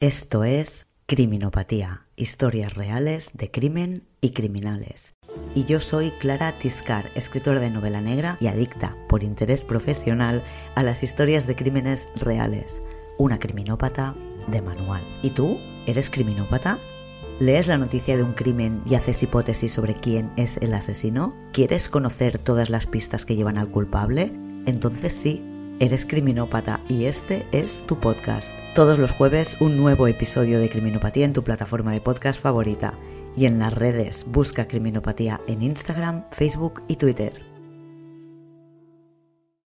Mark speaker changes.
Speaker 1: Esto es Criminopatía, historias reales de crimen y criminales. Y yo soy Clara Tiscar, escritora de novela negra y adicta, por interés profesional, a las historias de crímenes reales. Una criminópata de manual. ¿Y tú? ¿Eres criminópata? ¿Lees la noticia de un crimen y haces hipótesis sobre quién es el asesino? ¿Quieres conocer todas las pistas que llevan al culpable? Entonces sí Eres criminópata y este es tu podcast. Todos los jueves un nuevo episodio de Criminopatía en tu plataforma de podcast favorita y en las redes busca Criminopatía en Instagram, Facebook y Twitter.